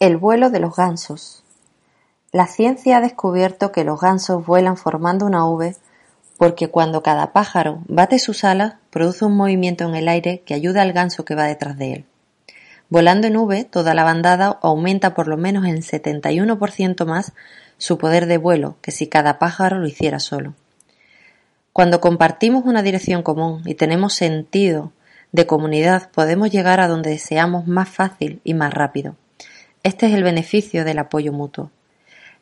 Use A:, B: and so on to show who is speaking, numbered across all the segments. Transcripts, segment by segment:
A: El vuelo de los gansos. La ciencia ha descubierto que los gansos vuelan formando una V porque cuando cada pájaro bate sus alas produce un movimiento en el aire que ayuda al ganso que va detrás de él. Volando en V, toda la bandada aumenta por lo menos en 71% más su poder de vuelo que si cada pájaro lo hiciera solo. Cuando compartimos una dirección común y tenemos sentido de comunidad, podemos llegar a donde deseamos más fácil y más rápido. Este es el beneficio del apoyo mutuo.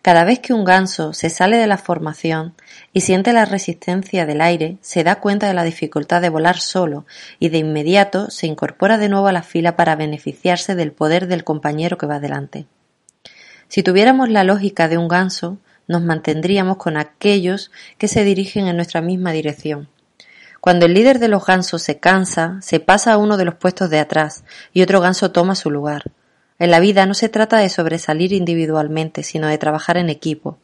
A: Cada vez que un ganso se sale de la formación y siente la resistencia del aire, se da cuenta de la dificultad de volar solo y de inmediato se incorpora de nuevo a la fila para beneficiarse del poder del compañero que va delante. Si tuviéramos la lógica de un ganso, nos mantendríamos con aquellos que se dirigen en nuestra misma dirección. Cuando el líder de los gansos se cansa, se pasa a uno de los puestos de atrás y otro ganso toma su lugar. En la vida no se trata de sobresalir individualmente, sino de trabajar en equipo.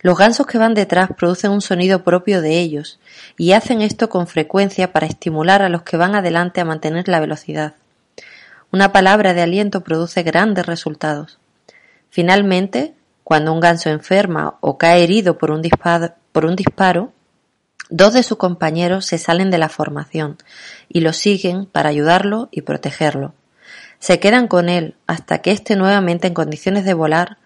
A: Los gansos que van detrás producen un sonido propio de ellos y hacen esto con frecuencia para estimular a los que van adelante a mantener la velocidad. Una palabra de aliento produce grandes resultados. Finalmente, cuando un ganso enferma o cae herido por un disparo, por un disparo dos de sus compañeros se salen de la formación y lo siguen para ayudarlo y protegerlo se quedan con él hasta que esté nuevamente en condiciones de volar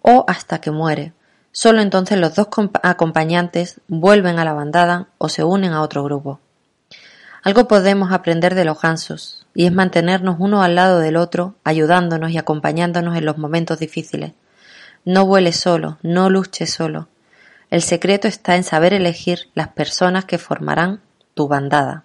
A: o hasta que muere. Solo entonces los dos acompañantes vuelven a la bandada o se unen a otro grupo. Algo podemos aprender de los gansos, y es mantenernos uno al lado del otro, ayudándonos y acompañándonos en los momentos difíciles. No vueles solo, no luches solo. El secreto está en saber elegir las personas que formarán tu bandada.